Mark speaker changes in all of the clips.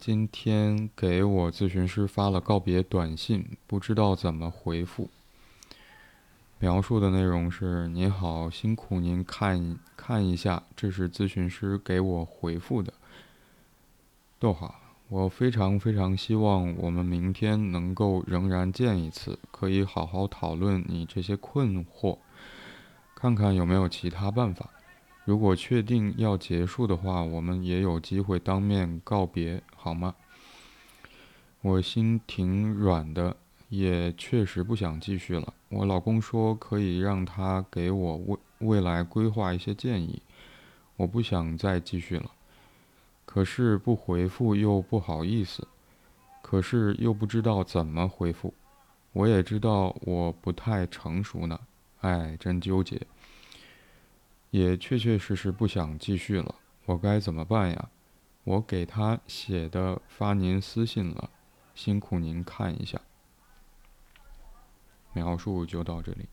Speaker 1: 今天给我咨询师发了告别短信，不知道怎么回复。描述的内容是：您好，辛苦您看看一下，这是咨询师给我回复的。逗号，我非常非常希望我们明天能够仍然见一次，可以好好讨论你这些困惑，看看有没有其他办法。如果确定要结束的话，我们也有机会当面告别，好吗？我心挺软的，也确实不想继续了。我老公说可以让他给我未未来规划一些建议，我不想再继续了。可是不回复又不好意思，可是又不知道怎么回复。我也知道我不太成熟呢，哎，真纠结。也确确实实不想继续了，我该怎么办呀？我给他写的发您私信了，辛苦您看一下。描述就到这里。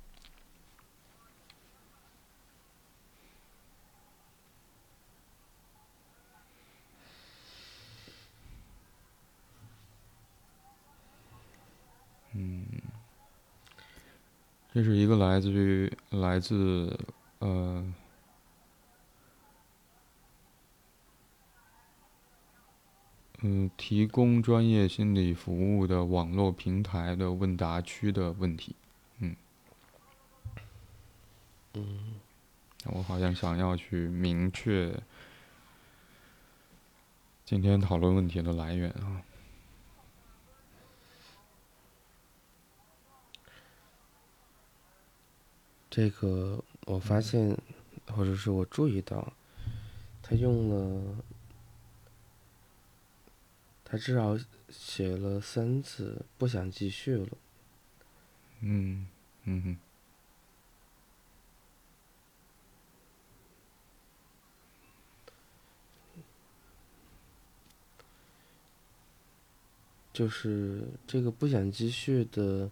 Speaker 1: 嗯，这是一个来自于来自呃。嗯，提供专业心理服务的网络平台的问答区的问题，嗯，
Speaker 2: 嗯，
Speaker 1: 我好像想要去明确今天讨论问题的来源啊。
Speaker 2: 这个我发现，或者是我注意到，他用了。他至少写了三次，不想继续了。
Speaker 1: 嗯，嗯哼。
Speaker 2: 就是这个不想继续的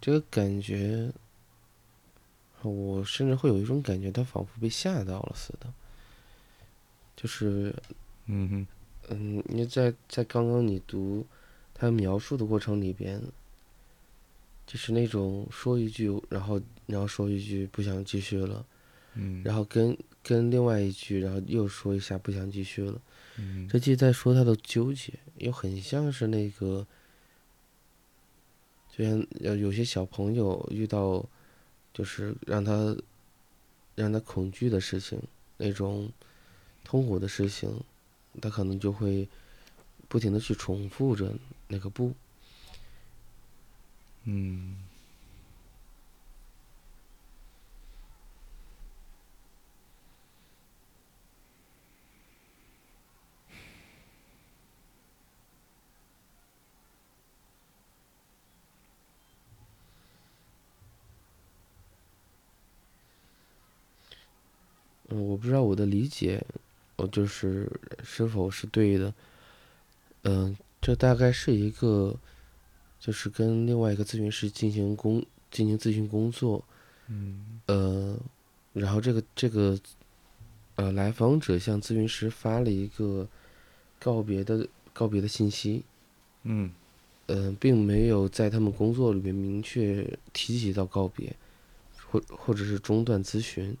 Speaker 2: 这个感觉，我甚至会有一种感觉，他仿佛被吓到了似的。就是，
Speaker 1: 嗯哼。
Speaker 2: 嗯，因为在在刚刚你读他描述的过程里边，就是那种说一句，然后然后说一句不想继续了，
Speaker 1: 嗯，
Speaker 2: 然后跟跟另外一句，然后又说一下不想继续了，
Speaker 1: 嗯，
Speaker 2: 这既在说他的纠结，又很像是那个，就像有有些小朋友遇到，就是让他让他恐惧的事情，那种痛苦的事情。他可能就会不停的去重复着那个不，
Speaker 1: 嗯，
Speaker 2: 嗯，我不知道我的理解。就是是否是对的？嗯，这大概是一个，就是跟另外一个咨询师进行工进行咨询工作，
Speaker 1: 嗯，
Speaker 2: 呃，然后这个这个，呃，来访者向咨询师发了一个告别的告别的信息，
Speaker 1: 嗯，
Speaker 2: 嗯，并没有在他们工作里面明确提及到告别，或或者是中断咨询，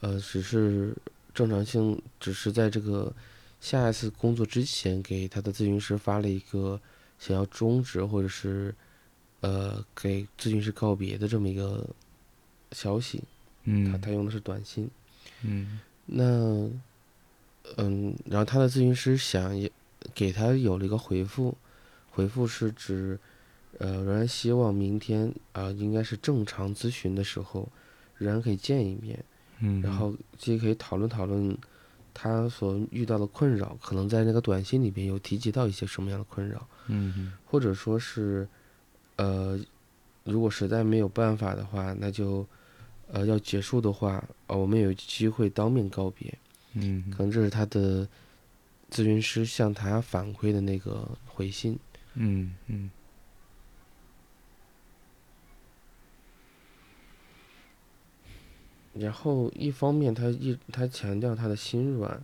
Speaker 2: 呃，只是。正常性只是在这个下一次工作之前，给他的咨询师发了一个想要终止或者是呃给咨询师告别的这么一个消息。
Speaker 1: 嗯，
Speaker 2: 他他用的是短信。
Speaker 1: 嗯，
Speaker 2: 那嗯，然后他的咨询师想也给他有了一个回复，回复是指呃仍然希望明天啊应该是正常咨询的时候，仍然可以见一面。
Speaker 1: 嗯，
Speaker 2: 然后既可以讨论讨论他所遇到的困扰，可能在那个短信里边有提及到一些什么样的困扰，
Speaker 1: 嗯，
Speaker 2: 或者说是，呃，如果实在没有办法的话，那就，呃，要结束的话，呃，我们有机会当面告别，
Speaker 1: 嗯，
Speaker 2: 可能这是他的咨询师向他反馈的那个回信，
Speaker 1: 嗯嗯。
Speaker 2: 然后一方面他一他强调他的心软，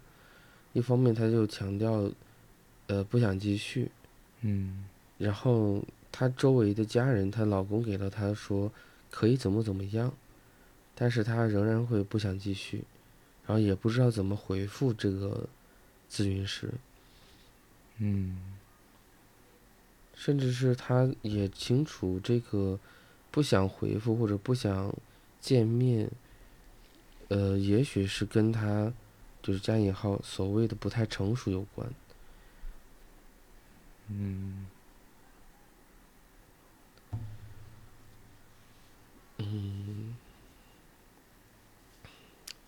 Speaker 2: 一方面他就强调，呃，不想继续。
Speaker 1: 嗯。
Speaker 2: 然后他周围的家人，她老公给了她说可以怎么怎么样，但是她仍然会不想继续，然后也不知道怎么回复这个咨询师，
Speaker 1: 嗯。
Speaker 2: 甚至是她也清楚这个不想回复或者不想见面，呃，也许是跟他就是加引号所谓的不太成熟有关。
Speaker 1: 嗯。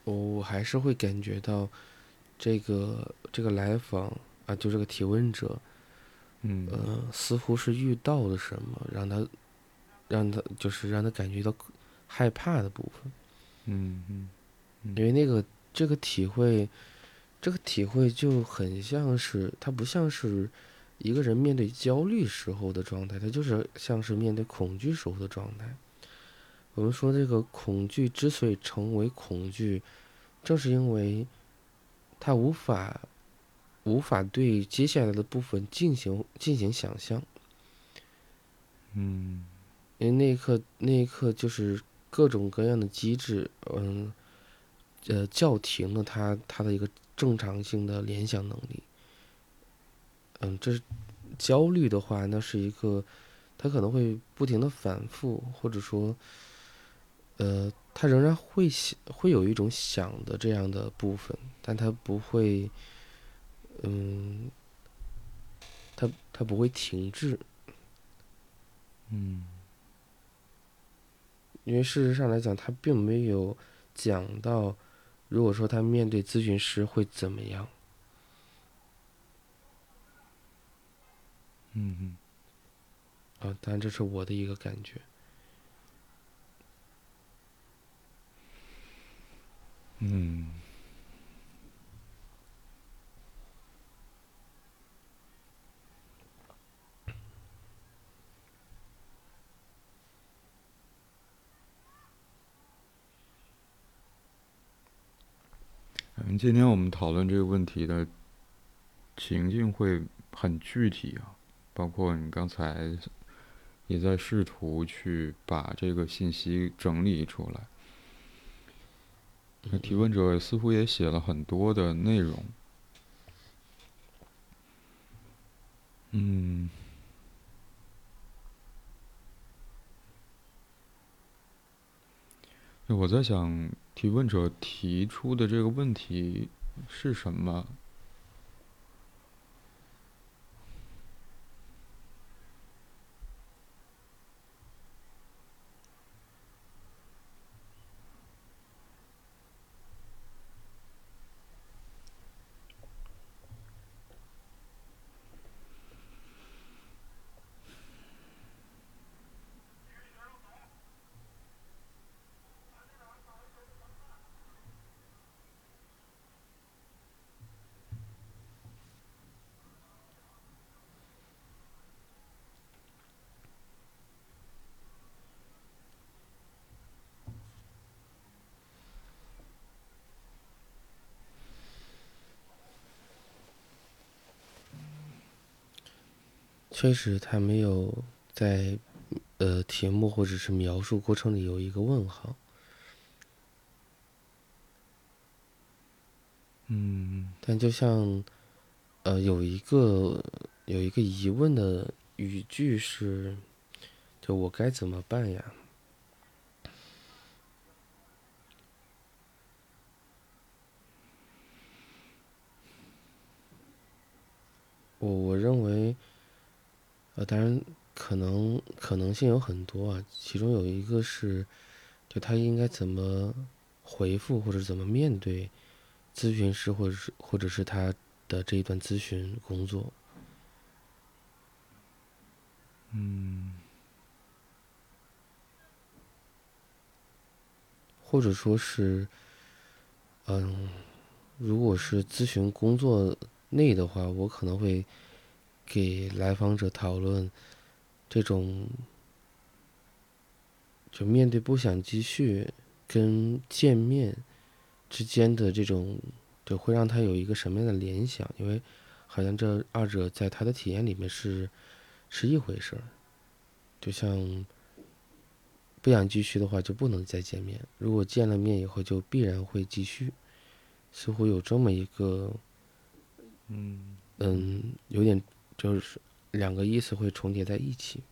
Speaker 2: 我我还是会感觉到，这个这个来访啊，就这个提问者，
Speaker 1: 嗯。
Speaker 2: 呃，似乎是遇到了什么，让他让他就是让他感觉到害怕的部分，
Speaker 1: 嗯嗯
Speaker 2: 因为那个这个体会，这个体会就很像是，它不像是一个人面对焦虑时候的状态，它就是像是面对恐惧时候的状态。我们说这个恐惧之所以成为恐惧，正是因为它无法无法对接下来的部分进行进行想象，
Speaker 1: 嗯
Speaker 2: 因为那一刻那一刻就是各种各样的机制，嗯，呃，叫停了他他的一个正常性的联想能力。嗯，这是焦虑的话，那是一个他可能会不停的反复，或者说，呃，他仍然会想会有一种想的这样的部分，但他不会，嗯，他他不会停滞。
Speaker 1: 嗯
Speaker 2: 因为事实上来讲，他并没有讲到，如果说他面对咨询师会怎么样。
Speaker 1: 嗯嗯
Speaker 2: 啊，当然这是我的一个感觉。
Speaker 1: 嗯嗯，今天我们讨论这个问题的情境会很具体啊，包括你刚才也在试图去把这个信息整理出来。提问者似乎也写了很多的内容。嗯，我在想，提问者提出的这个问题是什么？
Speaker 2: 确实，他没有在呃题目或者是描述过程里有一个问号。
Speaker 1: 嗯
Speaker 2: 但就像呃有一个有一个疑问的语句是，就我该怎么办呀？我我认为，呃，当然可能可能性有很多啊，其中有一个是，就他应该怎么回复或者怎么面对咨询师或者是或者是他的这一段咨询工作。
Speaker 1: 嗯
Speaker 2: 或者说是，嗯，如果是咨询工作内的话，我可能会给来访者讨论这种，就面对不想继续跟见面之间的这种，就，会让他有一个什么样的联想？因为好像这二者在他的体验里面是是一回事儿。就像不想继续的话，就不能再见面；如果见了面以后，就必然会继续。似乎有这么一个，
Speaker 1: 嗯
Speaker 2: 嗯，有点就是两个意思会重叠在一起。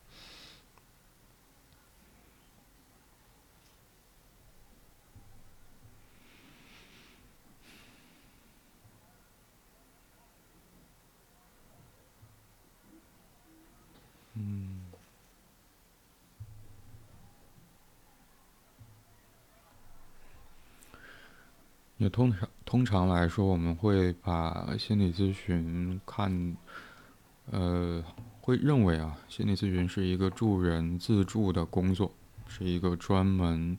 Speaker 1: 嗯，也通常通常来说，我们会把心理咨询看，呃，会认为啊，心理咨询是一个助人自助的工作，是一个专门，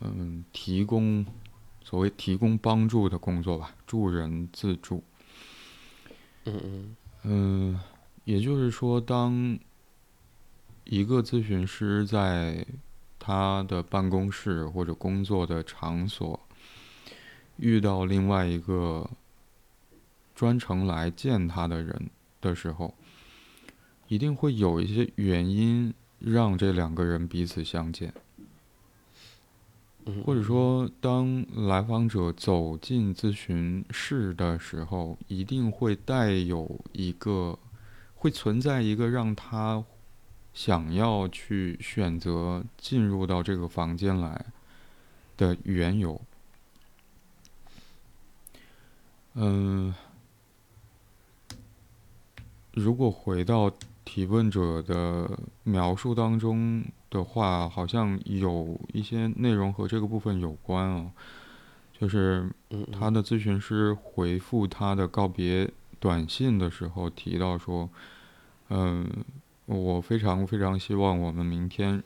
Speaker 1: 嗯，提供所谓提供帮助的工作吧，助人自助。
Speaker 2: 嗯嗯
Speaker 1: 嗯，也就是说，当一个咨询师在他的办公室或者工作的场所遇到另外一个专程来见他的人的时候，一定会有一些原因让这两个人彼此相见。
Speaker 2: 嗯，
Speaker 1: 或者说，当来访者走进咨询室的时候，一定会带有一个，会存在一个让他想要去选择进入到这个房间来的缘由。嗯，如果回到提问者的描述当中的话，好像有一些内容和这个部分有关哦，就是
Speaker 2: 嗯
Speaker 1: 他的咨询师回复他的告别短信的时候提到说，嗯，我非常非常希望我们明天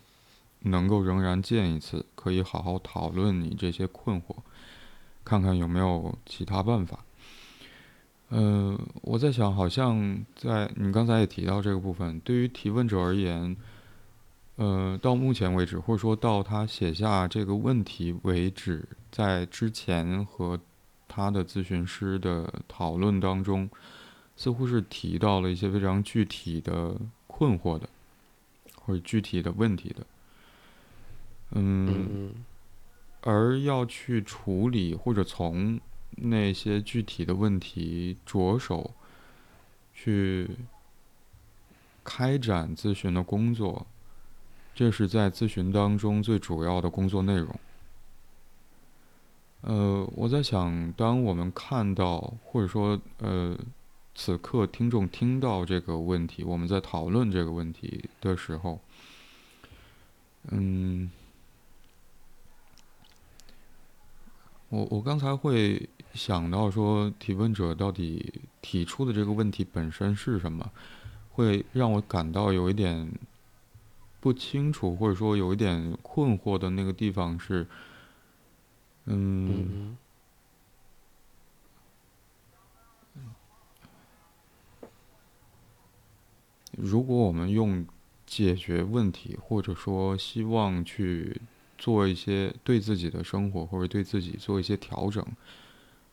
Speaker 1: 能够仍然见一次，可以好好讨论你这些困惑，看看有没有其他办法。嗯，我在想，好像在你刚才也提到这个部分，对于提问者而言，呃，到目前为止，或者说到他写下这个问题为止，在之前和他的咨询师的讨论当中，似乎是提到了一些非常具体的困惑的，或者具体的问题的。嗯，
Speaker 2: 嗯
Speaker 1: 而要去处理或者从那些具体的问题着手去开展咨询的工作，这是在咨询当中最主要的工作内容。呃，我在想，当我们看到或者说呃，此刻听众听到这个问题，我们在讨论这个问题的时候，嗯。我我刚才会想到说，提问者到底提出的这个问题本身是什么，会让我感到有一点不清楚，或者说有一点困惑的那个地方是，嗯，
Speaker 2: 嗯
Speaker 1: 如果我们用解决问题，或者说希望去。做一些对自己的生活或者对自己做一些调整，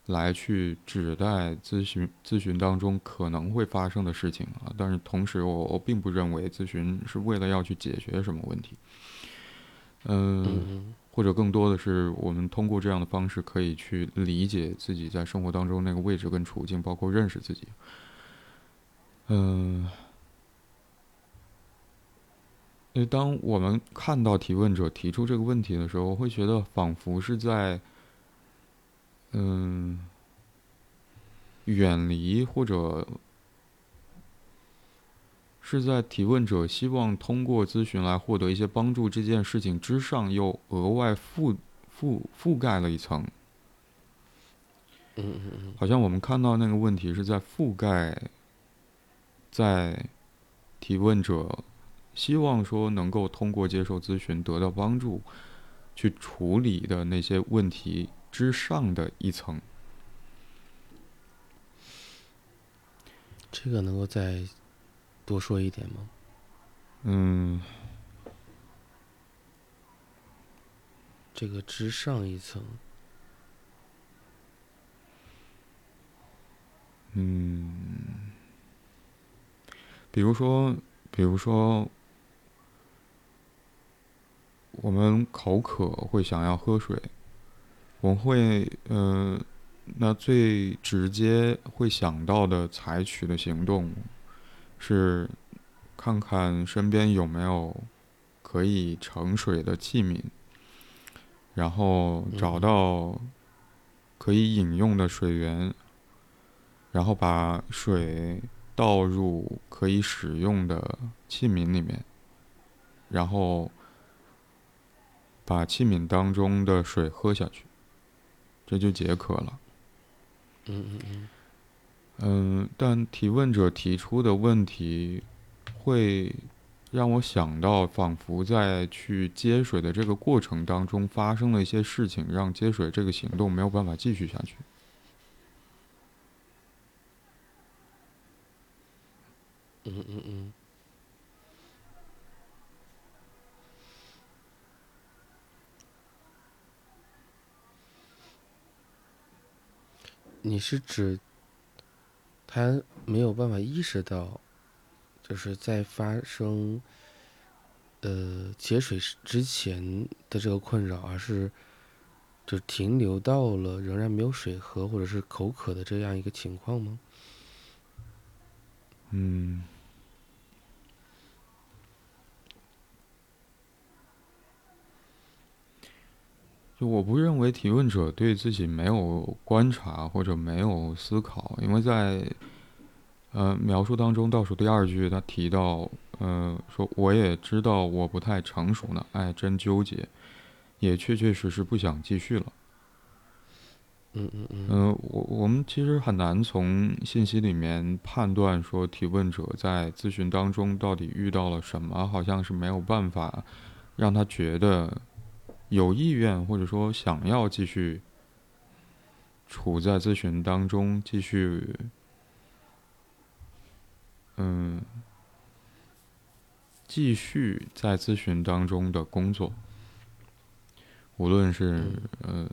Speaker 1: 来去指代咨询咨询当中可能会发生的事情啊。但是同时，我我并不认为咨询是为了要去解决什么问题。嗯，或者更多的是我们通过这样的方式可以去理解自己在生活当中那个位置跟处境，包括认识自己。嗯。因为当我们看到提问者提出这个问题的时候，我会觉得仿佛是在，嗯，远离或者是在提问者希望通过咨询来获得一些帮助这件事情之上，又额外覆覆覆盖了一层。
Speaker 2: 嗯嗯嗯，
Speaker 1: 好像我们看到那个问题是在覆盖，在提问者。希望说能够通过接受咨询得到帮助，去处理的那些问题之上的一层。
Speaker 2: 这个能够再多说一点吗？
Speaker 1: 嗯，
Speaker 2: 这个之上一层，
Speaker 1: 嗯，比如说，比如说，我们口渴会想要喝水，我会呃，那最直接会想到的采取的行动是看看身边有没有可以盛水的器皿，然后找到可以饮用的水源。然后把水倒入可以使用的器皿里面，然后把器皿当中的水喝下去，这就解渴了。
Speaker 2: 嗯嗯嗯。
Speaker 1: 嗯，但提问者提出的问题会让我想到，仿佛在去接水的这个过程当中发生了一些事情，让接水这个行动没有办法继续下去。
Speaker 2: 嗯嗯嗯，你是指他没有办法意识到，就是在发生呃节水之前的这个困扰，而是就停留到了仍然没有水喝或者是口渴的这样一个情况吗？
Speaker 1: 嗯。就我不认为提问者对自己没有观察或者没有思考，因为在呃描述当中倒数第二句他提到，呃说我也知道我不太成熟呢，哎真纠结，也确确实实不想继续了。
Speaker 2: 嗯嗯嗯。
Speaker 1: 嗯，我我们其实很难从信息里面判断说提问者在咨询当中到底遇到了什么，好像是没有办法让他觉得。有意愿或者说想要继续处在咨询当中，继续嗯，继续在咨询当中的工作，无论是呃，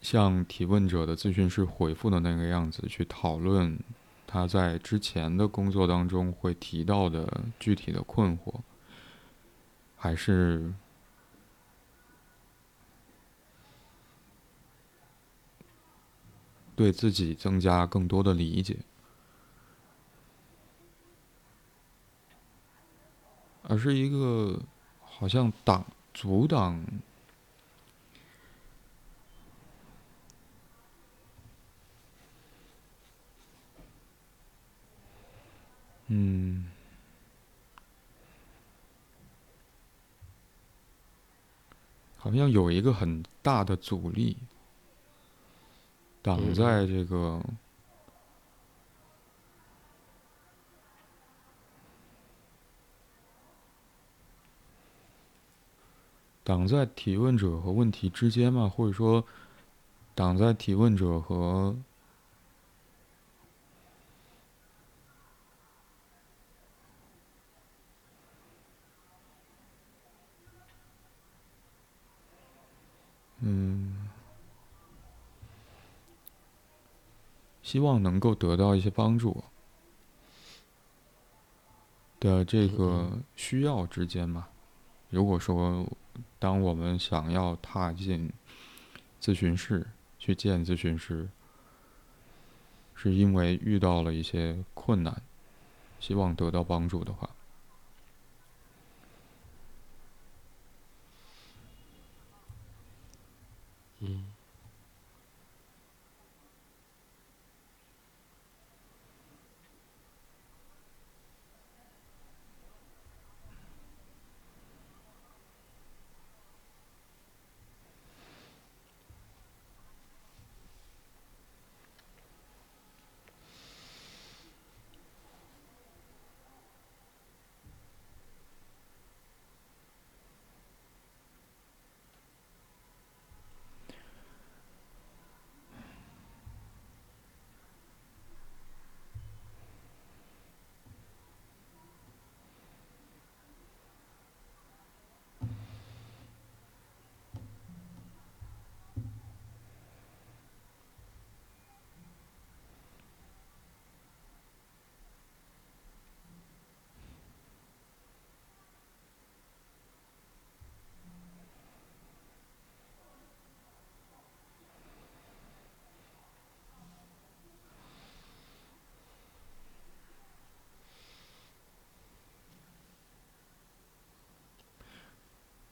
Speaker 1: 像提问者的咨询师回复的那个样子去讨论。他在之前的工作当中会提到的具体的困惑，还是对自己增加更多的理解，而是一个好像挡阻挡。嗯，好像有一个很大的阻力挡在这个，挡在提问者和问题之间嘛，或者说挡在提问者和。嗯，希望能够得到一些帮助的这个需要之间嘛。如果说，当我们想要踏进咨询室去见咨询师，是因为遇到了一些困难，希望得到帮助的话。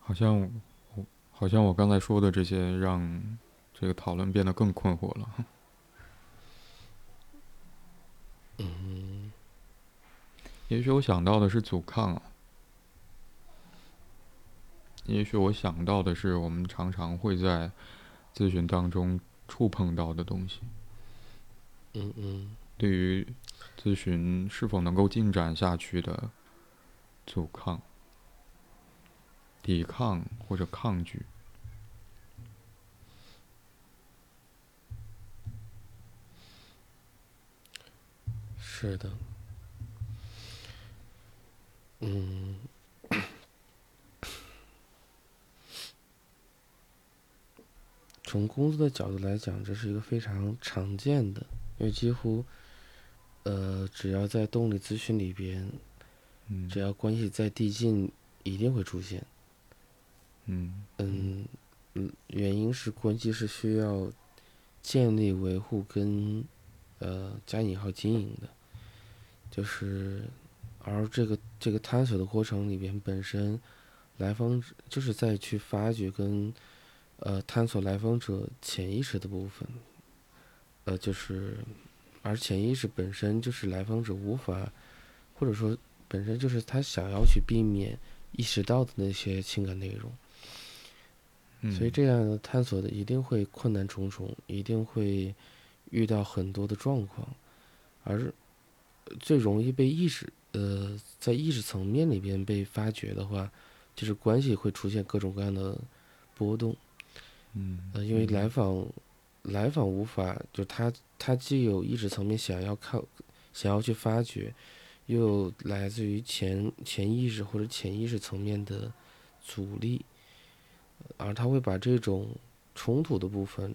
Speaker 1: 好像我好像我刚才说的这些，让这个讨论变得更困惑了。
Speaker 2: 嗯，
Speaker 1: 也许我想到的是阻抗啊，也许我想到的是我们常常会在咨询当中触碰到的东西。
Speaker 2: 嗯嗯，
Speaker 1: 对于咨询是否能够进展下去的阻抗、抵抗或者抗拒。
Speaker 2: 是的，嗯，从工作的角度来讲，这是一个非常常见的，因为几乎，呃，只要在动力咨询里边，
Speaker 1: 嗯
Speaker 2: 只要关系在递进，一定会出现。
Speaker 1: 嗯
Speaker 2: 嗯嗯，原因是关系是需要建立、维护跟呃加引号经营的，就是而这个这个探索的过程里边，本身来访者就是在去发掘跟呃探索来访者潜意识的部分，呃就是而潜意识本身就是来访者无法或者说本身就是他想要去避免意识到的那些情感内容。
Speaker 1: 嗯，
Speaker 2: 所以这样的探索的一定会困难重重，一定会遇到很多的状况，而最容易被意识呃在意识层面里边被发掘的话，就是关系会出现各种各样的波动。
Speaker 1: 嗯
Speaker 2: 呃，因为来访来访无法就他他既有意识层面想要靠想要去发掘，又有来自于潜潜意识或者潜意识层面的阻力。而他会把这种冲突的部分，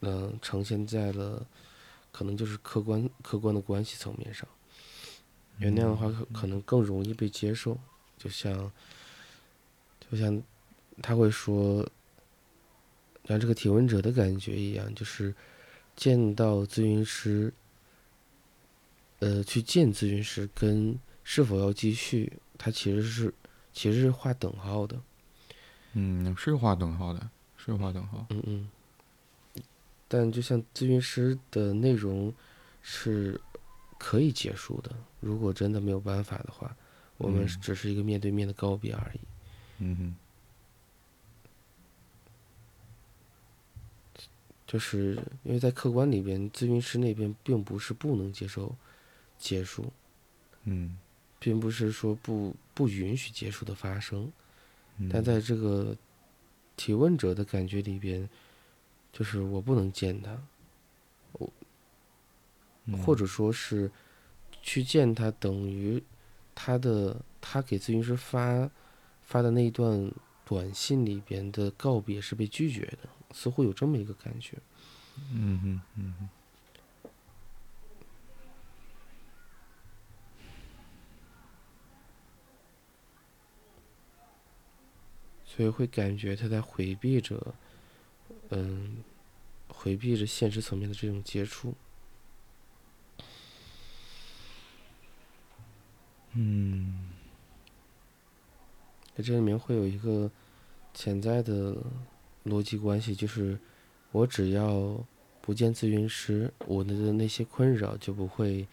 Speaker 2: 嗯、呈现在了可能就是客观客观的关系层面上，因为那样的话可可能更容易被接受，就像就像他会说，像这个提问者的感觉一样，就是见到咨询师，呃，去见咨询师跟是否要继续，他其实是其实是划等号的。
Speaker 1: 嗯，是划等号的，是划等号。
Speaker 2: 嗯嗯，但就像咨询师的内容是可以结束的，如果真的没有办法的话，我们
Speaker 1: 嗯
Speaker 2: 只是一个面对面的告别而已。
Speaker 1: 嗯哼，
Speaker 2: 就是因为在客观里边，咨询师那边并不是不能接受结束，
Speaker 1: 嗯
Speaker 2: 并不是说不不允许结束的发生，
Speaker 1: 嗯，
Speaker 2: 但在这个提问者的感觉里边，就是我不能见他，
Speaker 1: 我
Speaker 2: 或者说是去见他，等于他的他给咨询师发发的那一段短信里边的告别是被拒绝的，似乎有这么一个感觉。
Speaker 1: 嗯哼嗯哼，
Speaker 2: 所以会感觉他在回避着，嗯，回避着现实层面的这种接触。
Speaker 1: 嗯
Speaker 2: 在这里面会有一个潜在的逻辑关系，就是我只要不见咨询师，我的那些困扰就不会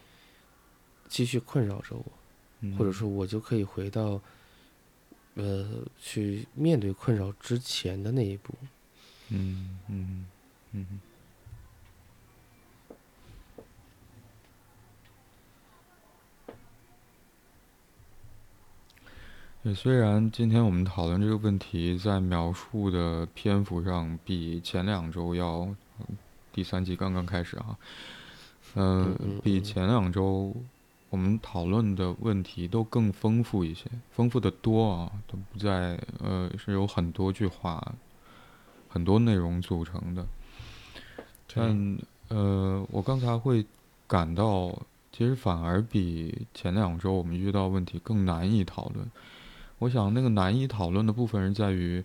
Speaker 2: 继续困扰着我，
Speaker 1: 嗯，
Speaker 2: 或者说我就可以回到呃去面对困扰之前的那一步。
Speaker 1: 嗯嗯嗯嗯对，虽然今天我们讨论这个问题，在描述的篇幅上比前两周要，嗯第三季刚刚开始啊，嗯
Speaker 2: 嗯嗯，
Speaker 1: 比
Speaker 2: 嗯
Speaker 1: 前两周我们讨论的问题都更丰富一些，丰富的多啊，都不在呃是有很多句话，很多内容组成的。但呃，我刚才会感到，其实反而比前两周我们遇到问题更难以讨论。我想那个难以讨论的部分是在于，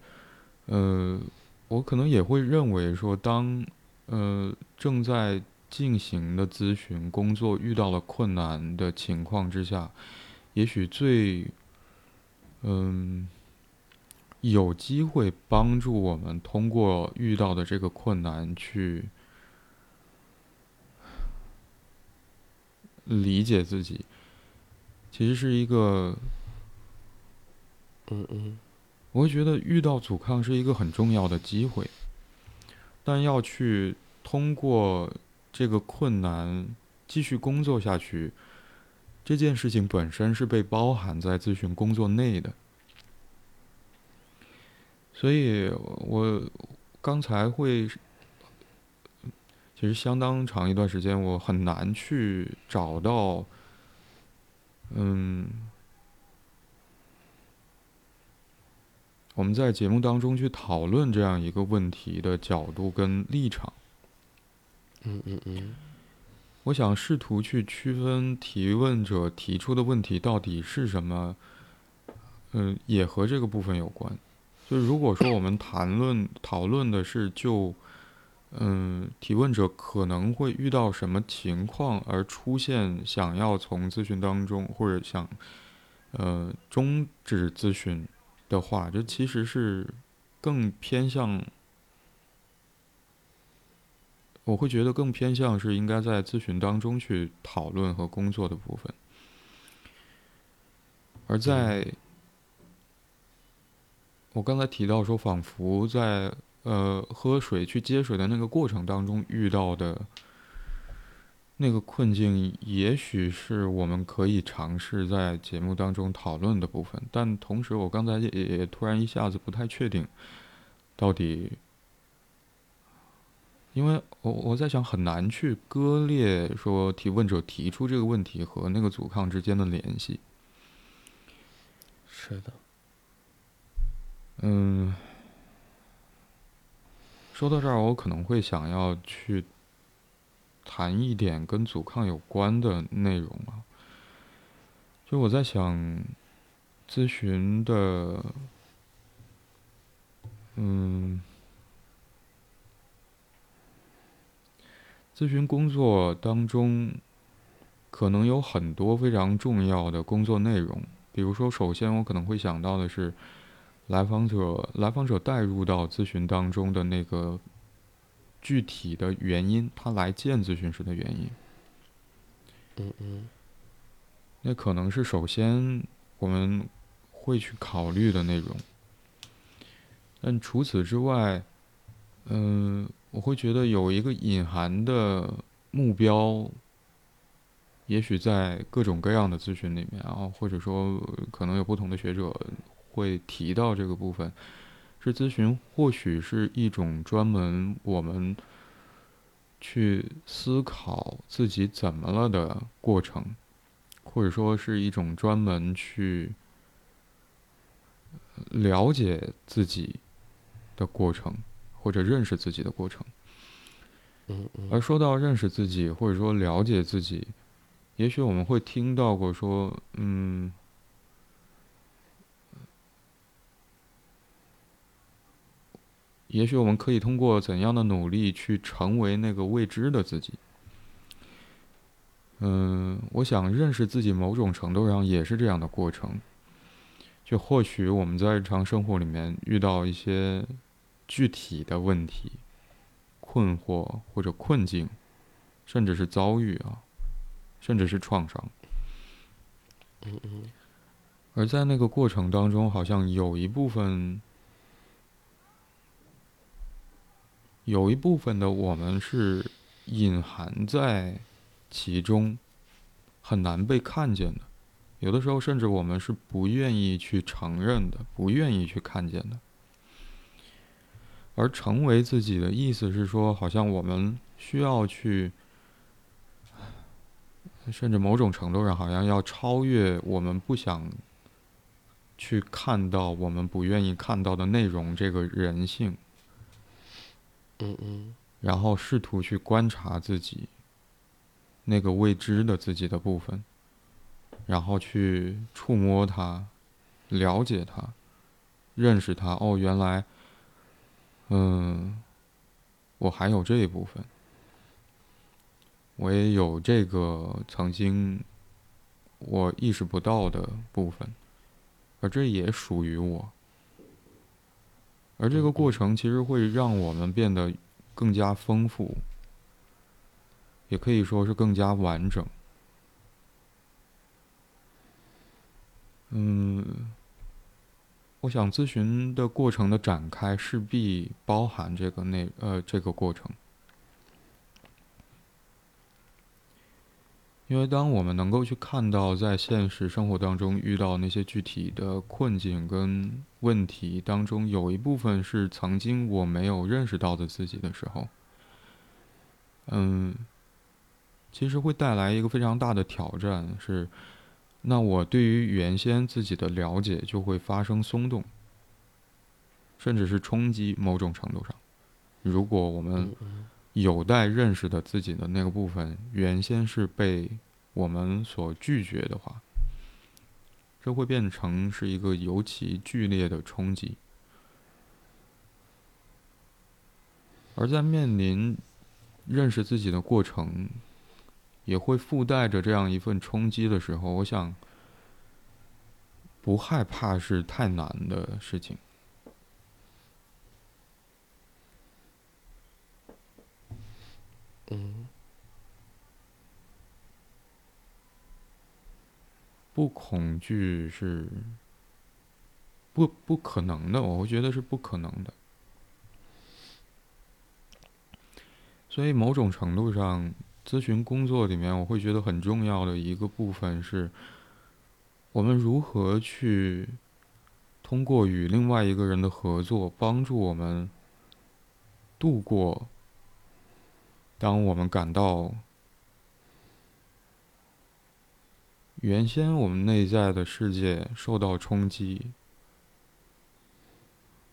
Speaker 1: 呃，我可能也会认为说，当呃正在进行的咨询工作遇到了困难的情况之下，也许最嗯、有机会帮助我们通过遇到的这个困难去理解自己，其实是一个，
Speaker 2: 嗯嗯，
Speaker 1: 我会觉得遇到阻抗是一个很重要的机会，但要去通过这个困难继续工作下去，这件事情本身是被包含在咨询工作内的。所以，我刚才会，其实相当长一段时间，我很难去找到，嗯，我们在节目当中去讨论这样一个问题的角度跟立场。
Speaker 2: 嗯嗯嗯，
Speaker 1: 我想试图去区分提问者提出的问题到底是什么，嗯，也和这个部分有关。就如果说我们谈论讨论的是就，嗯，提问者可能会遇到什么情况而出现想要从咨询当中或者想，呃，终止咨询的话，这其实是更偏向，我会觉得更偏向是应该在咨询当中去讨论和工作的部分，而在。我刚才提到说，仿佛在呃喝水去接水的那个过程当中遇到的那个困境，也许是我们可以尝试在节目当中讨论的部分。但同时，我刚才也也突然一下子不太确定，到底，因为我我在想很难去割裂说提问者提出这个问题和那个阻抗之间的联系。
Speaker 2: 是的。
Speaker 1: 嗯，说到这儿，我可能会想要去谈一点跟阻抗有关的内容啊。就我在想，咨询的，嗯，咨询工作当中，可能有很多非常重要的工作内容。比如说，首先我可能会想到的是。来访者，来访者带入到咨询当中的那个具体的原因，他来见咨询师的原因。
Speaker 2: 嗯嗯，
Speaker 1: 那可能是首先我们会去考虑的内容。但除此之外，嗯，我会觉得有一个隐含的目标，也许在各种各样的咨询里面啊，或者说可能有不同的学者。会提到这个部分，是咨询，或许是一种专门我们去思考自己怎么了的过程，或者说是一种专门去了解自己的过程，或者认识自己的过程。
Speaker 2: 嗯嗯。
Speaker 1: 而说到认识自己，或者说了解自己，也许我们会听到过说，嗯。也许我们可以通过怎样的努力去成为那个未知的自己？嗯，我想认识自己，某种程度上也是这样的过程。就或许我们在日常生活里面遇到一些具体的问题、困惑或者困境，甚至是遭遇啊，甚至是创伤。
Speaker 2: 嗯嗯。
Speaker 1: 而在那个过程当中，好像有一部分。有一部分的我们是隐含在其中，很难被看见的。有的时候，甚至我们是不愿意去承认的，不愿意去看见的。而成为自己的意思是说，好像我们需要去，甚至某种程度上，好像要超越我们不想去看到、我们不愿意看到的内容这个人性。
Speaker 2: 嗯嗯，
Speaker 1: 然后试图去观察自己那个未知的自己的部分，然后去触摸它，了解它，认识它。哦，原来，嗯，我还有这一部分，我也有这个曾经我意识不到的部分，而这也属于我。而这个过程其实会让我们变得更加丰富，也可以说是更加完整。嗯，我想咨询的过程的展开势必包含这个内呃这个过程。因为当我们能够去看到在现实生活当中遇到那些具体的困境跟问题当中，有一部分是曾经我没有认识到的自己的时候，嗯，其实会带来一个非常大的挑战，是，那我对于原先自己的了解就会发生松动，甚至是冲击。某种程度上，如果我们。有待认识的自己的那个部分，原先是被我们所拒绝的话，这会变成是一个尤其剧烈的冲击。而在面临认识自己的过程，也会附带着这样一份冲击的时候，我想，不害怕是太难的事情。
Speaker 2: 嗯，
Speaker 1: 不恐惧是不不可能的，我会觉得是不可能的。所以，某种程度上，咨询工作里面，我会觉得很重要的一个部分是，我们如何去通过与另外一个人的合作，帮助我们度过。当我们感到原先我们内在的世界受到冲击，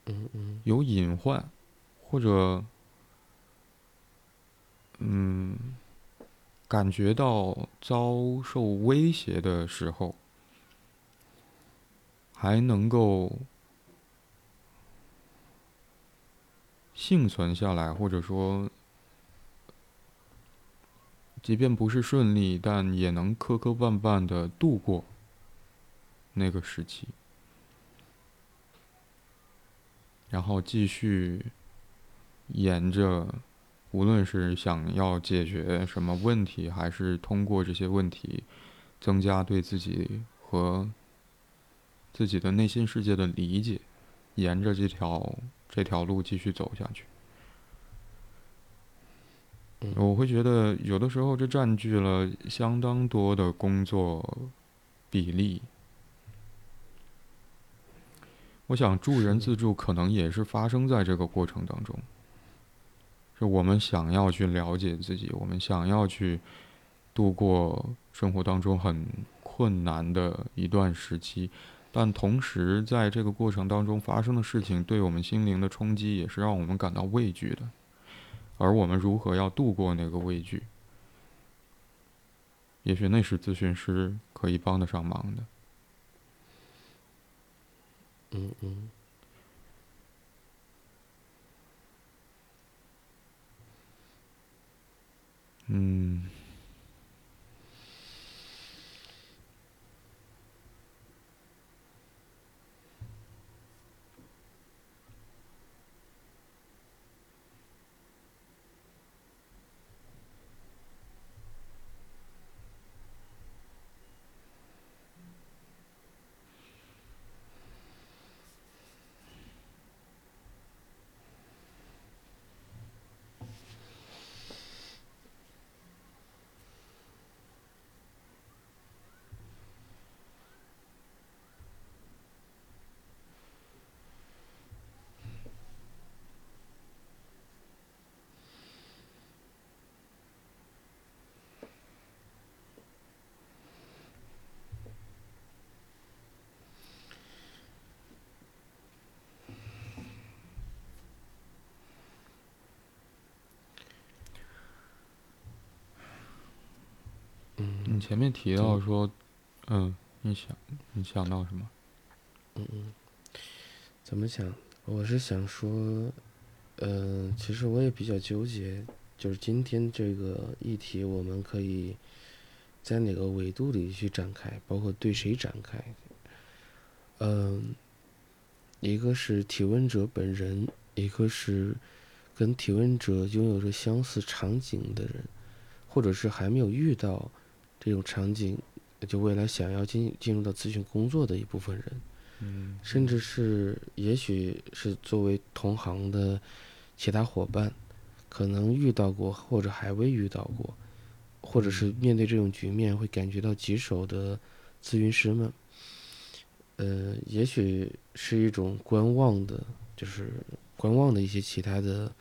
Speaker 2: 嗯嗯，
Speaker 1: 有隐患，或者嗯，感觉到遭受威胁的时候，还能够幸存下来，或者说。即便不是顺利，但也能磕磕绊绊的度过那个时期，然后继续沿着，无论是想要解决什么问题，还是通过这些问题增加对自己和自己的内心世界的理解，沿着这条这条路继续走下去。我会觉得，有的时候这占据了相当多的工作比例。我想助人自助可能也是发生在这个过程当中，是我们想要去了解自己，我们想要去度过生活当中很困难的一段时期，但同时在这个过程当中发生的事情，对我们心灵的冲击也是让我们感到畏惧的。而我们如何要度过那个畏惧？也许那是咨询师可以帮得上忙的。
Speaker 2: 嗯嗯。
Speaker 1: 嗯。你前面提到说，嗯，你想，你想到什么？
Speaker 2: 嗯嗯，怎么想？我是想说，嗯，其实我也比较纠结，就是今天这个议题，我们可以在哪个维度里去展开，包括对谁展开？嗯，一个是提问者本人，一个是跟提问者拥有着相似场景的人，或者是还没有遇到这种场景，就未来想要进进入到咨询工作的一部分人，
Speaker 1: 嗯
Speaker 2: 甚至是也许是作为同行的其他伙伴，可能遇到过或者还未遇到过，或者是面对这种局面会感觉到棘手的咨询师们。呃，也许是一种观望的，就是观望的一些其他的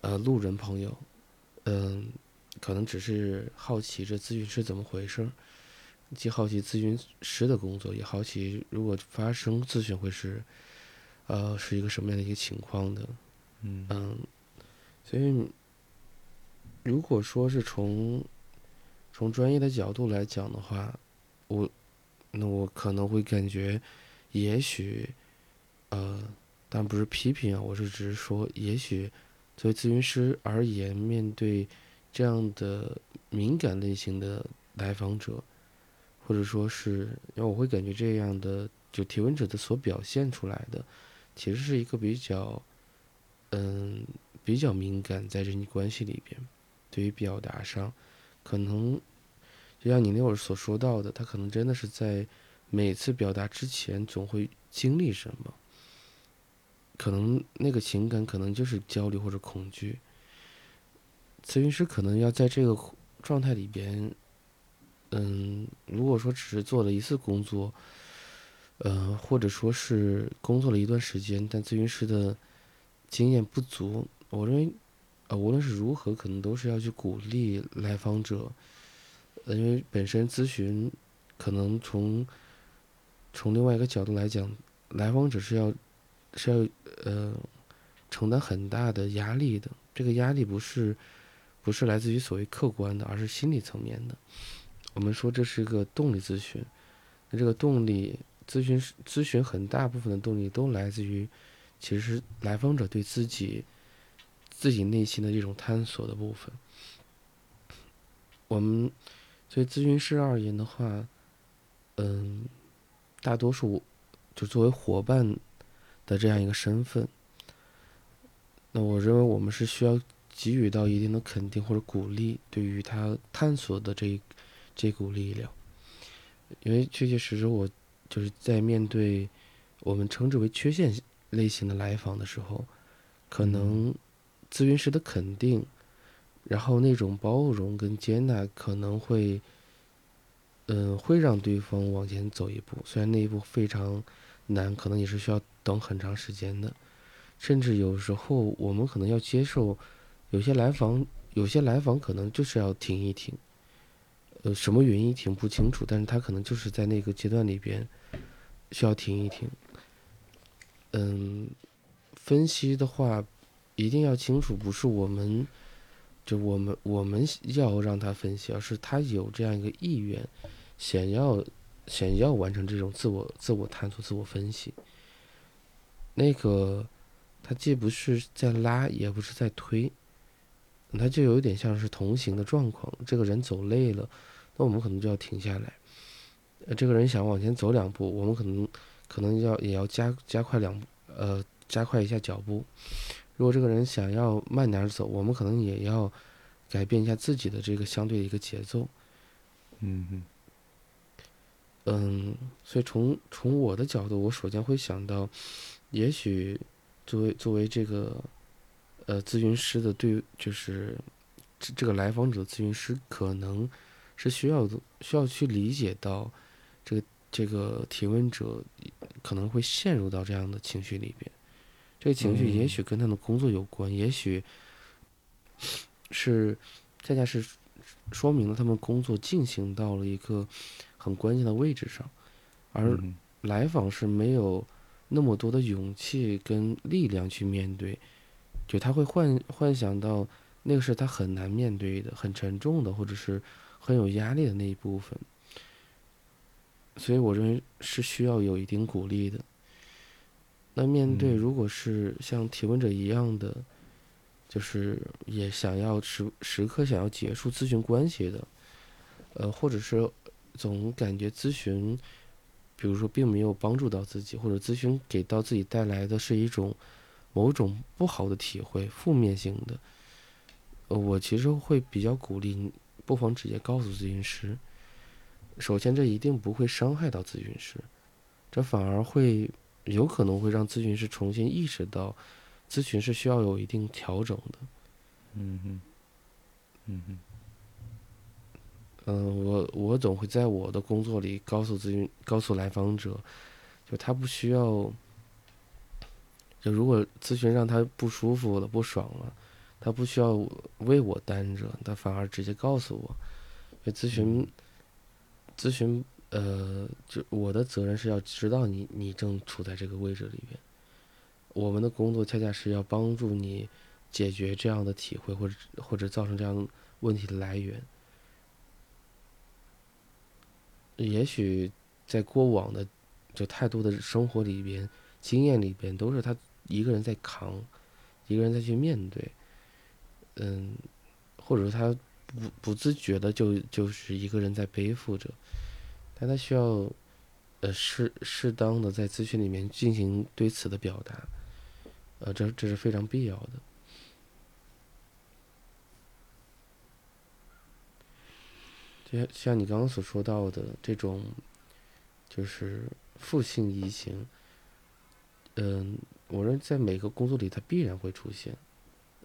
Speaker 2: 呃路人朋友，嗯、可能只是好奇这咨询师怎么回事儿，既好奇咨询师的工作，也好奇如果发生咨询会是，呃，是一个什么样的一个情况的，
Speaker 1: 嗯。
Speaker 2: 嗯，所以如果说是从从专业的角度来讲的话，我那我可能会感觉，也许，呃，但不是批评啊，我是只是说，也许作为咨询师而言，面对这样的敏感类型的来访者，或者说是，因为我会感觉这样的就提问者的所表现出来的，其实是一个比较，嗯，比较敏感在人际关系里边，对于表达上，可能就像你那会儿所说到的，他可能真的是在每次表达之前总会经历什么，可能那个情感可能就是焦虑或者恐惧。咨询师可能要在这个状态里边，嗯，如果说只是做了一次工作，呃，或者说是工作了一段时间，但咨询师的经验不足，我认为，呃，无论是如何，可能都是要去鼓励来访者，呃，因为本身咨询可能从从另外一个角度来讲，来访者是要是要呃承担很大的压力的，这个压力不是不是来自于所谓客观的，而是心理层面的。我们说这是一个动力咨询，那这个动力咨询咨询很大部分的动力都来自于，其实来访者对自己自己内心的一种探索的部分。我们对咨询师而言的话，嗯，大多数就作为伙伴的这样一个身份，那我认为我们是需要给予到一定的肯定或者鼓励，对于他探索的这一这股力量，因为确确实实我就是在面对我们称之为缺陷类型的来访的时候，可能咨询师的肯定，然后那种包容跟接纳可能会，嗯、会让对方往前走一步，虽然那一步非常难，可能也是需要等很长时间的，甚至有时候我们可能要接受，有些来访，有些来访可能就是要停一停，呃，什么原因停不清楚，但是他可能就是在那个阶段里边需要停一停。嗯，分析的话一定要清楚，不是我们就我们我们要让他分析，而是他有这样一个意愿，想要想要完成这种自我自我探索、自我分析。那个他既不是在拉，也不是在推，他就有点像是同行的状况。这个人走累了，那我们可能就要停下来。呃，这个人想往前走两步，我们可能可能要也要加加快两步，呃，加快一下脚步。如果这个人想要慢点儿走，我们可能也要改变一下自己的这个相对的一个节奏。
Speaker 1: 嗯嗯
Speaker 2: 嗯，所以从从我的角度，我首先会想到，也许作为作为这个呃咨询师的对，就是这这个来访者咨询师，可能是需要的需要去理解到这个这个提问者可能会陷入到这样的情绪里边，这个情绪也
Speaker 1: 嗯。
Speaker 2: 许跟他的工作有关，也许是恰恰是说明了他们工作进行到了一个很关键的位置上，而
Speaker 1: 嗯。
Speaker 2: 来访是没有那么多的勇气跟力量去面对，就他会幻幻想到那个是他很难面对的、很沉重的，或者是很有压力的那一部分。所以我认为是需要有一定鼓励的。那面对
Speaker 1: 嗯
Speaker 2: 如果是像提问者一样的，就是也想要时时刻想要结束咨询关系的，呃，或者是总感觉咨询比如说并没有帮助到自己，或者咨询给到自己带来的是一种某种不好的体会、负面性的，呃，我其实会比较鼓励，不妨直接告诉咨询师。首先，这一定不会伤害到咨询师，这反而会有可能会让咨询师重新意识到，咨询是需要有一定调整的。
Speaker 1: 嗯哼，嗯哼。
Speaker 2: 嗯，我我总会在我的工作里告诉咨询、告诉来访者，就他不需要，就如果咨询让他不舒服了、不爽了，他不需要为我担着，他反而直接告诉我，因为咨询，咨询，呃，就我的责任是要知道你你正处在这个位置里边，我们的工作恰恰是要帮助你解决这样的体会或者或者造成这样问题的来源。也许在过往的就太多的生活里边、经验里边，都是他一个人在扛，一个人在去面对，嗯，或者说他不不自觉的就就是一个人在背负着，但他需要呃适适当的在咨询里面进行对此的表达，呃，这这是非常必要的。就像你刚刚所说到的这种，就是负性移情，嗯，我认为在每个工作里它必然会出现。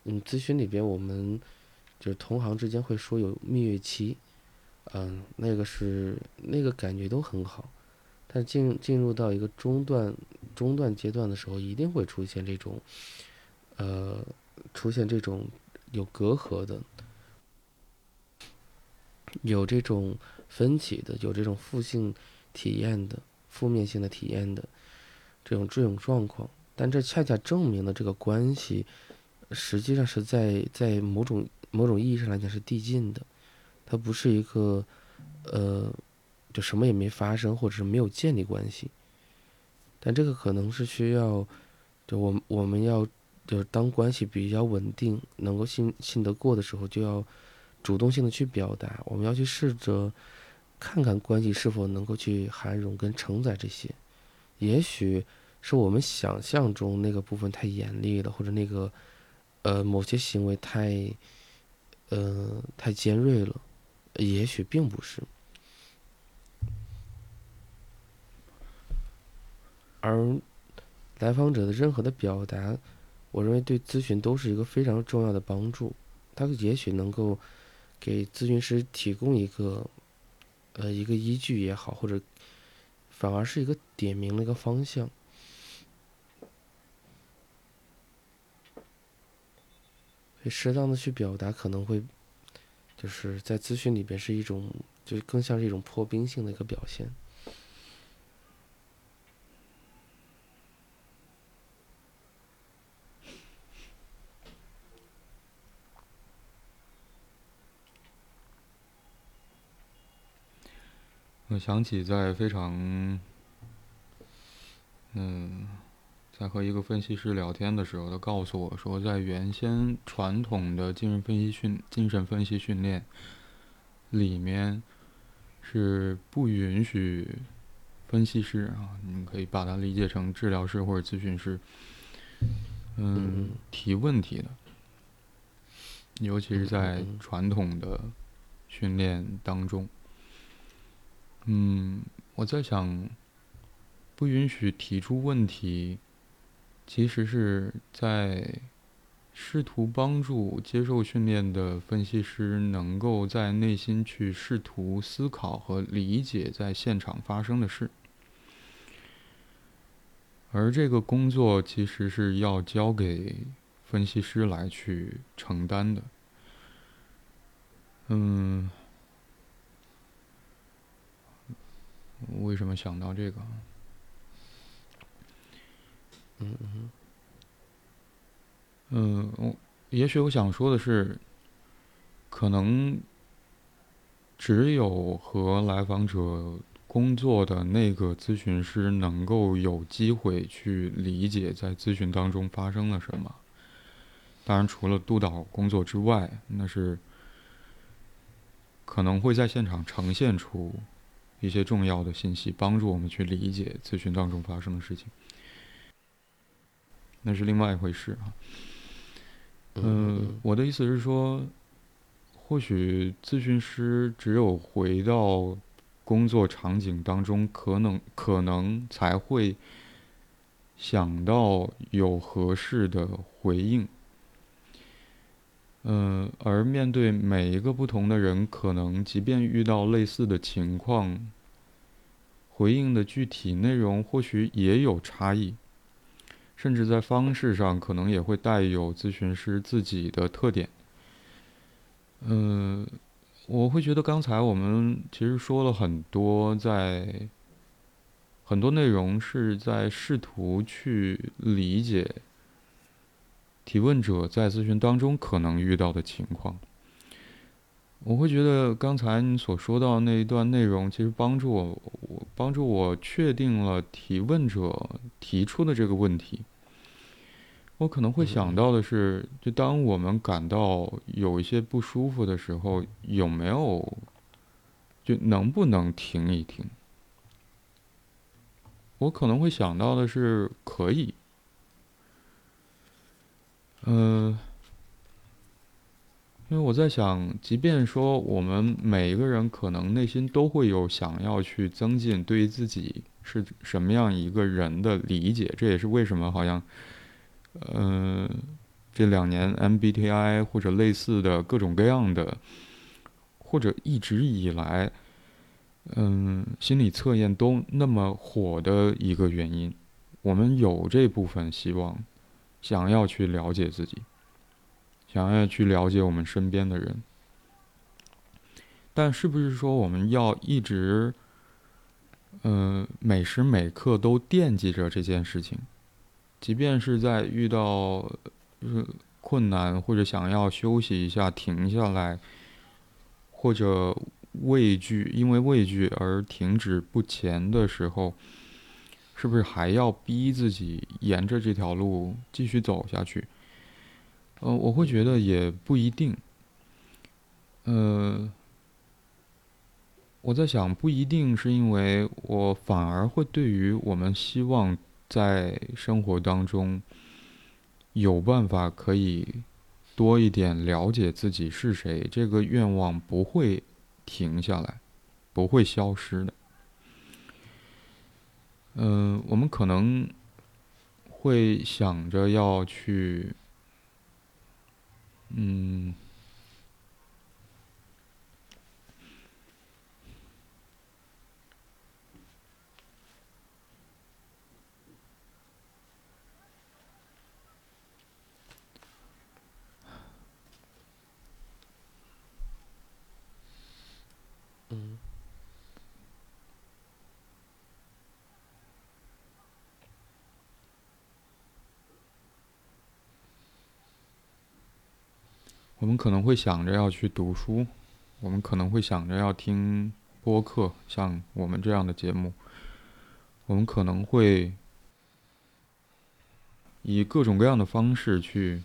Speaker 2: 嗯，咨询里边我们就是同行之间会说有蜜月期，嗯，那个是那个感觉都很好，但进进入到一个中段中段阶段的时候，一定会出现这种，呃，出现这种有隔阂的。有这种分歧的，有这种负性体验的、负面性的体验的这种这种状况，但这恰恰证明了这个关系实际上是在在某种某种意义上来讲是递进的，它不是一个呃就什么也没发生或者是没有建立关系，但这个可能是需要就我我们要就是当关系比较稳定，能够信信得过的时候就要。主动性的去表达，我们要去试着看看关系是否能够去涵容跟承载这些。也许是我们想象中那个部分太严厉了，或者那个呃某些行为太呃太尖锐了，也许并不是。而来访者的任何的表达，我认为对咨询都是一个非常重要的帮助。他也许能够。给咨询师提供一个，呃，一个依据也好，或者反而是一个点明了一个方向。适当的去表达，可能会就是在咨询里边是一种，就更像是一种破冰性的一个表现。
Speaker 1: 我想起在非常，嗯，在和一个分析师聊天的时候，他告诉我说，在原先传统的精神分析训、精神分析训练里面，是不允许分析师啊，你们可以把它理解成治疗师或者咨询师，嗯，提问题的，尤其是在传统的训练当中。嗯，我在想，不允许提出问题，其实是在试图帮助接受训练的分析师能够在内心去试图思考和理解在现场发生的事，而这个工作其实是要交给分析师来去承担的。嗯。为什么想到这个？嗯，我也许我想说的是，可能只有和来访者工作的那个咨询师能够有机会去理解在咨询当中发生了什么。当然，除了督导工作之外，那是可能会在现场呈现出。一些重要的信息，帮助我们去理解咨询当中发生的事情，那是另外一回事啊。嗯，我的意思是说，或许咨询师只有回到工作场景当中，可能可能才会想到有合适的回应。嗯，而面对每一个不同的人，可能即便遇到类似的情况，回应的具体内容或许也有差异，甚至在方式上可能也会带有咨询师自己的特点。嗯，我会觉得刚才我们其实说了很多，在很多内容是在试图去理解。提问者在咨询当中可能遇到的情况，我会觉得刚才你所说到那一段内容，其实帮助我，我帮助我确定了提问者提出的这个问题。我可能会想到的是，就当我们感到有一些不舒服的时候，有没有，就能不能停一停？我可能会想到的是，可以。嗯，因为我在想，即便说我们每一个人可能内心都会有想要去增进对于自己是什么样一个人的理解，这也是为什么好像，嗯，这两年 MBTI 或者类似的各种各样的，或者一直以来，嗯，心理测验都那么火的一个原因，我们有这部分希望。想要去了解自己，想要去了解我们身边的人，但是不是说我们要一直，嗯，每时每刻都惦记着这件事情？即便是在遇到困难或者想要休息一下、停下来，或者畏惧，因为畏惧而停止不前的时候。是不是还要逼自己沿着这条路继续走下去？呃，我会觉得也不一定。呃，我在想，不一定是因为我反而会对于我们希望在生活当中有办法可以多一点了解自己是谁，这个愿望不会停下来，不会消失的。嗯，我们可能会想着要去，嗯。我们可能会想着要去读书，我们可能会想着要听播客，像我们这样的节目。我们可能会以各种各样的方式去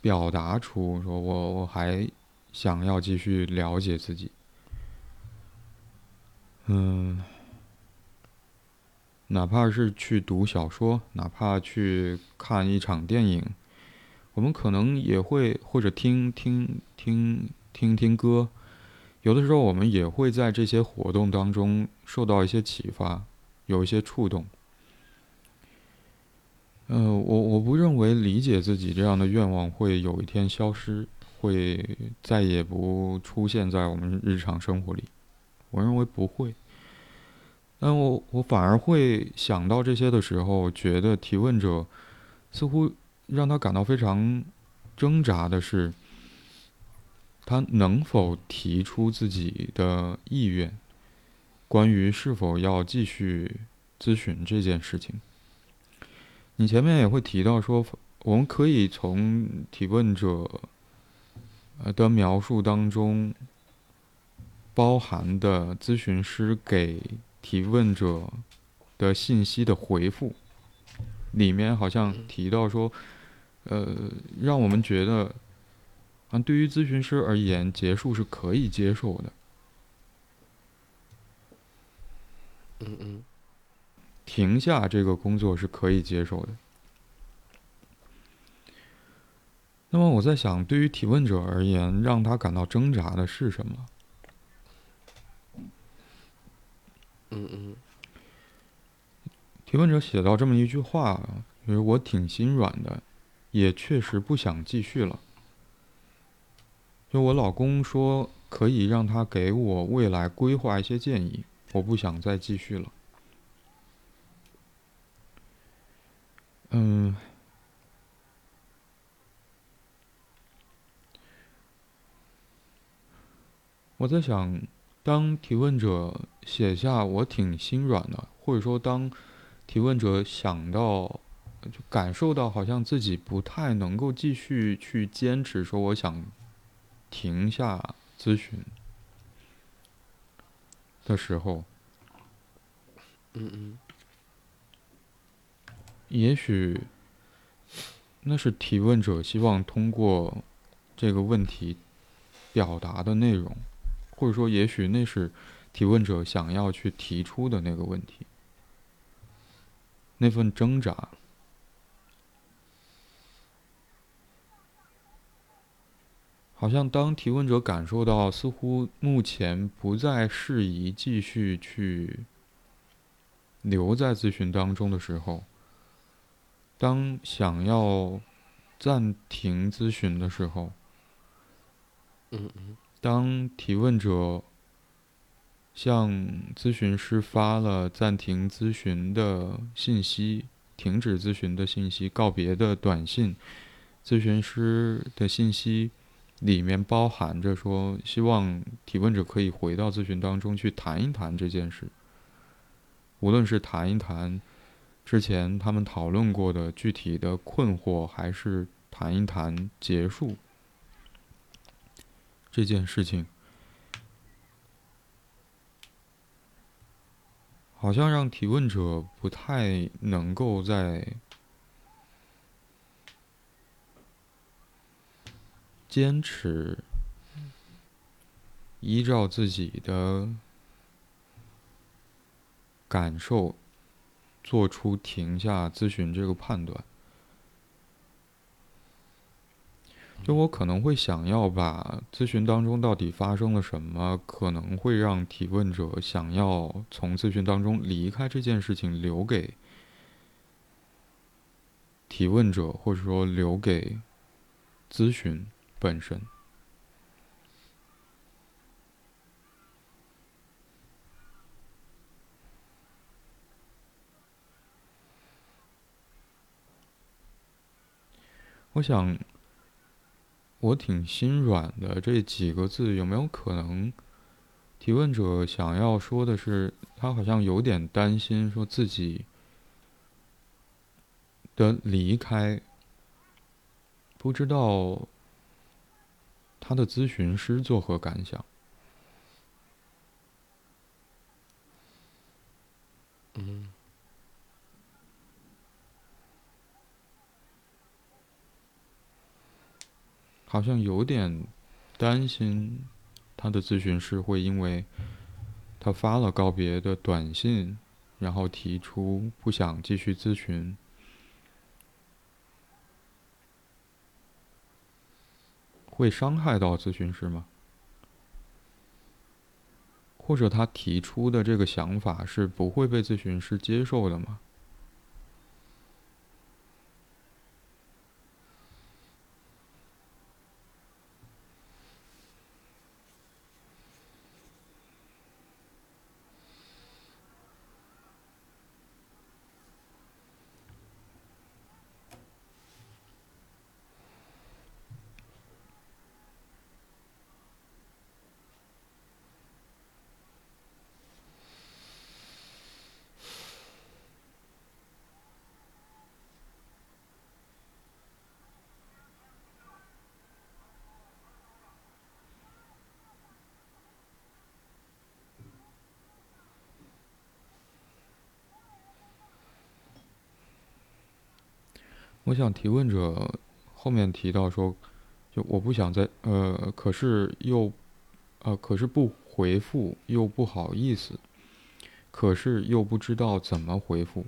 Speaker 1: 表达出，说我我还想要继续了解自己。嗯，哪怕是去读小说，哪怕去看一场电影。我们可能也会或者听听听听听歌，有的时候我们也会在这些活动当中受到一些启发，有一些触动。嗯，我我不认为理解自己这样的愿望会有一天消失，会再也不出现在我们日常生活里。我认为不会，但我我反而会想到这些的时候，觉得提问者似乎。让他感到非常挣扎的是，他能否提出自己的意愿，关于是否要继续咨询这件事情。你前面也会提到说，我们可以从提问者的描述当中包含的咨询师给提问者的信息的回复，里面好像提到说。呃，让我们觉得，啊，对于咨询师而言，结束是可以接受的。
Speaker 2: 嗯嗯，
Speaker 1: 停下这个工作是可以接受的。那么我在想，对于提问者而言，让他感到挣扎的是什么？
Speaker 2: 嗯嗯，
Speaker 1: 提问者写到这么一句话，就是我挺心软的，也确实不想继续了。就我老公说可以让他给我未来规划一些建议，我不想再继续了。嗯。我在想，当提问者写下“我挺心软的”，或者说当提问者想到、就感受到好像自己不太能够继续去坚持，说我想停下咨询的时候，
Speaker 2: 嗯嗯，
Speaker 1: 也许那是提问者希望通过这个问题表达的内容。或者说，也许那是提问者想要去提出的那个问题，那份挣扎，好像当提问者感受到似乎目前不再适宜继续去留在咨询当中的时候，当想要暂停咨询的时候，
Speaker 2: 嗯嗯。
Speaker 1: 当提问者向咨询师发了暂停咨询的信息、停止咨询的信息、告别的短信，咨询师的信息里面包含着说希望提问者可以回到咨询当中去谈一谈这件事，无论是谈一谈之前他们讨论过的具体的困惑，还是谈一谈结束。这件事情好像让提问者不太能够在坚持依照自己的感受做出停下咨询这个判断。就我可能会想要把咨询当中到底发生了什么，可能会让提问者想要从咨询当中离开这件事情，留给提问者，或者说留给咨询本身。我想。我挺心软的，这几个字有没有可能？提问者想要说的是，他好像有点担心，说自己的离开，不知道他的咨询师作何感想？
Speaker 2: 嗯。
Speaker 1: 好像有点担心，他的咨询师会因为他发了告别的短信，然后提出不想继续咨询，会伤害到咨询师吗？或者他提出的这个想法是不会被咨询师接受的吗？我想提问者后面提到说，就我不想再呃，可是又呃，可是不回复又不好意思，可是又不知道怎么回复。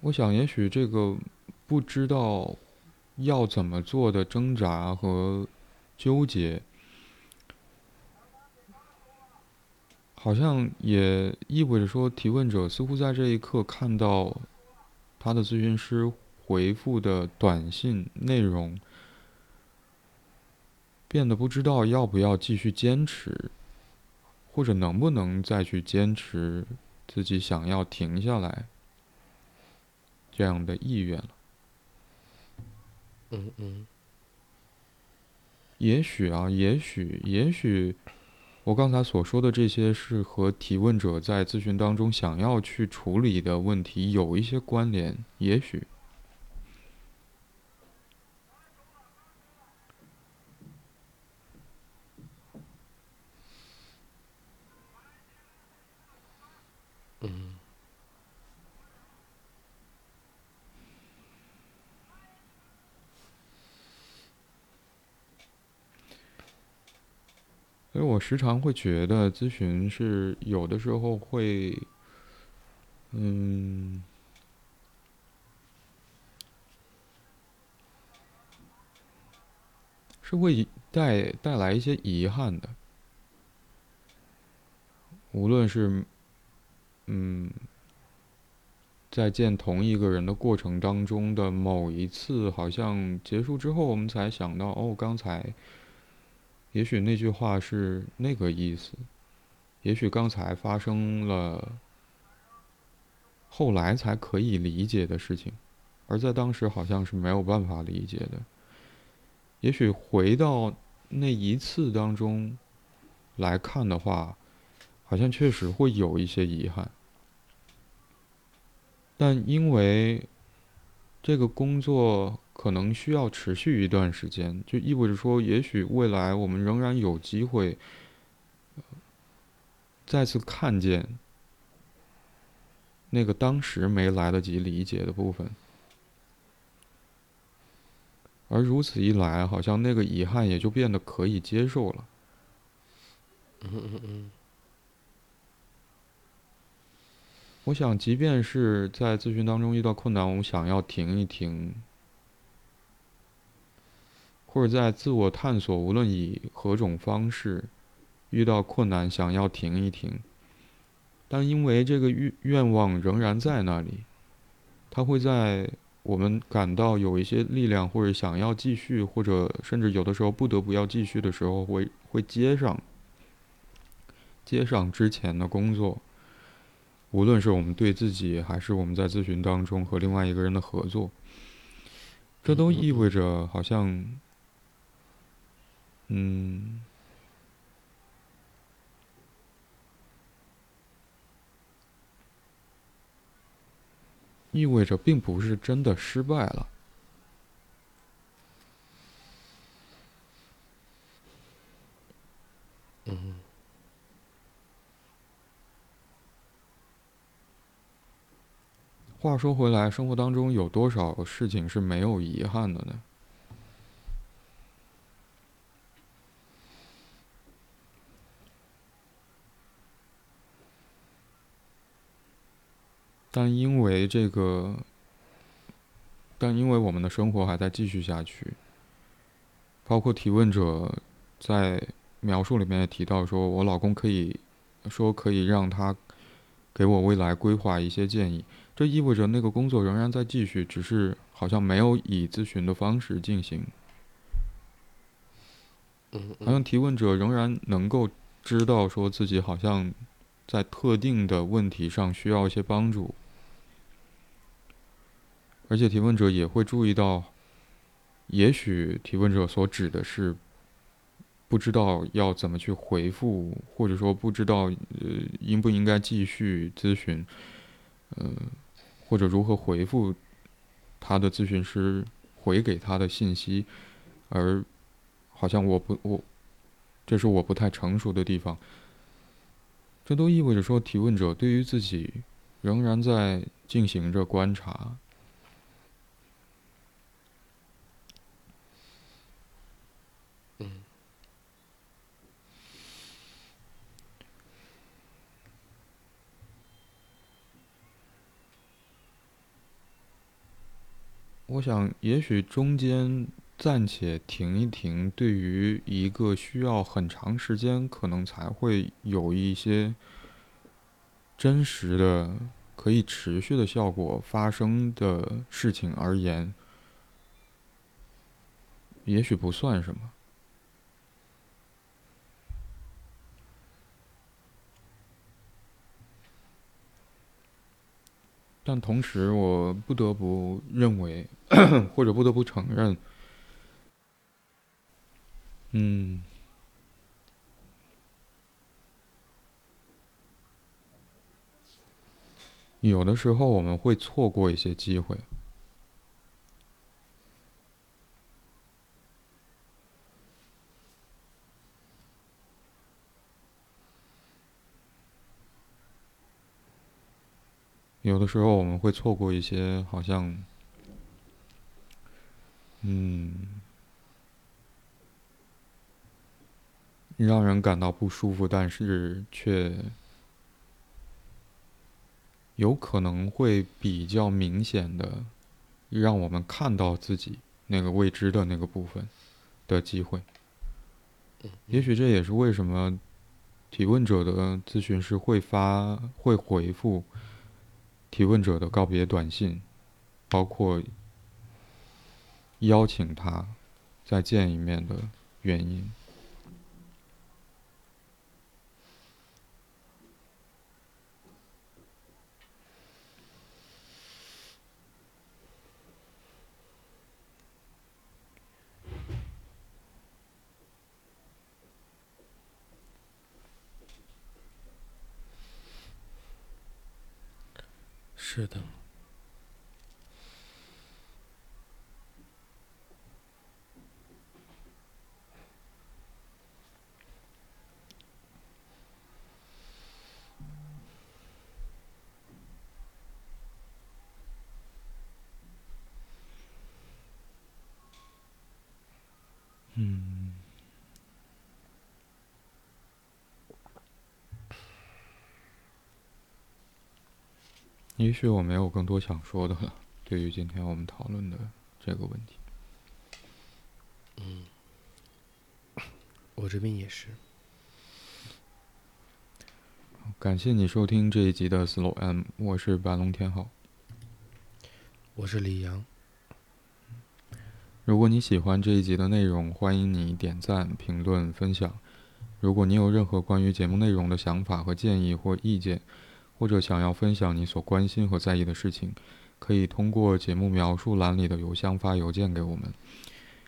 Speaker 1: 我想，也许这个不知道要怎么做的挣扎和纠结，好像也意味着说，提问者似乎在这一刻看到他的咨询师回复的短信内容，变得不知道要不要继续坚持，或者能不能再去坚持自己想要停下来。这样的意愿了。
Speaker 2: 嗯嗯。
Speaker 1: 也许啊，也许，也许，我刚才所说的这些是和提问者在咨询当中想要去处理的问题有一些关联。也许。所以我时常会觉得，咨询是有的时候会，嗯，是会带带来一些遗憾的。无论是，嗯，在见同一个人的过程当中的某一次，好像结束之后，我们才想到，哦，刚才。也许那句话是那个意思，也许刚才发生了，后来才可以理解的事情，而在当时好像是没有办法理解的。也许回到那一次当中来看的话，好像确实会有一些遗憾，但因为这个工作。可能需要持续一段时间，就意味着说，也许未来我们仍然有机会再次看见那个当时没来得及理解的部分，而如此一来，好像那个遗憾也就变得可以接受了。
Speaker 2: 嗯嗯嗯。
Speaker 1: 我想，即便是在咨询当中遇到困难，我们想要停一停。或者在自我探索，无论以何种方式，遇到困难想要停一停，但因为这个愿愿望仍然在那里，它会在我们感到有一些力量，或者想要继续，或者甚至有的时候不得不要继续的时候，会会接上，接上之前的工作，无论是我们对自己，还是我们在咨询当中和另外一个人的合作，这都意味着好像。嗯，意味着并不是真的失败了。
Speaker 2: 嗯。
Speaker 1: 话说回来，生活当中有多少事情是没有遗憾的呢？但因为这个，但因为我们的生活还在继续下去，包括提问者在描述里面也提到，说我老公可以说可以让他给我未来规划一些建议，这意味着那个工作仍然在继续，只是好像没有以咨询的方式进行。好像提问者仍然能够知道说自己好像在特定的问题上需要一些帮助。而且提问者也会注意到，也许提问者所指的是不知道要怎么去回复，或者说不知道呃应不应该继续咨询，呃或者如何回复他的咨询师回给他的信息，而好像我不我这是我不太成熟的地方，这都意味着说提问者对于自己仍然在进行着观察。我想，也许中间暂且停一停，对于一个需要很长时间，可能才会有一些真实的、可以持续的效果发生的事情而言，也许不算什么。但同时，我不得不认为，或者不得不承认，嗯，有的时候我们会错过一些机会。有的时候我们会错过一些好像，嗯，让人感到不舒服，但是却有可能会比较明显的让我们看到自己那个未知的那个部分的机会。也许这也是为什么提问者的咨询师会发会回复。提问者的告别短信，包括邀请他再见一面的原因。
Speaker 2: 是的。
Speaker 1: 嗯。也许我没有更多想说的了。对于今天我们讨论的这个问题，
Speaker 2: 嗯，我这边也是。
Speaker 1: 感谢你收听这一集的 Slow M，我是白龙天浩，
Speaker 2: 我是李阳。
Speaker 1: 如果你喜欢这一集的内容，欢迎你点赞、评论、分享。如果你有任何关于节目内容的想法和建议或意见，或者想要分享你所关心和在意的事情，可以通过节目描述栏里的邮箱发邮件给我们。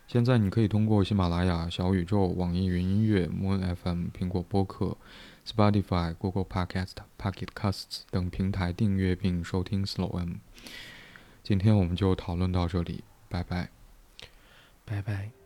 Speaker 1: 现在你可以通过喜马拉雅、小宇宙、网易云音乐、Moon FM、苹果播客、Spotify、Google Podcast、Pocket Casts 等平台订阅并收听 Slow M。今天我们就讨论到这里，拜拜，
Speaker 2: 拜拜。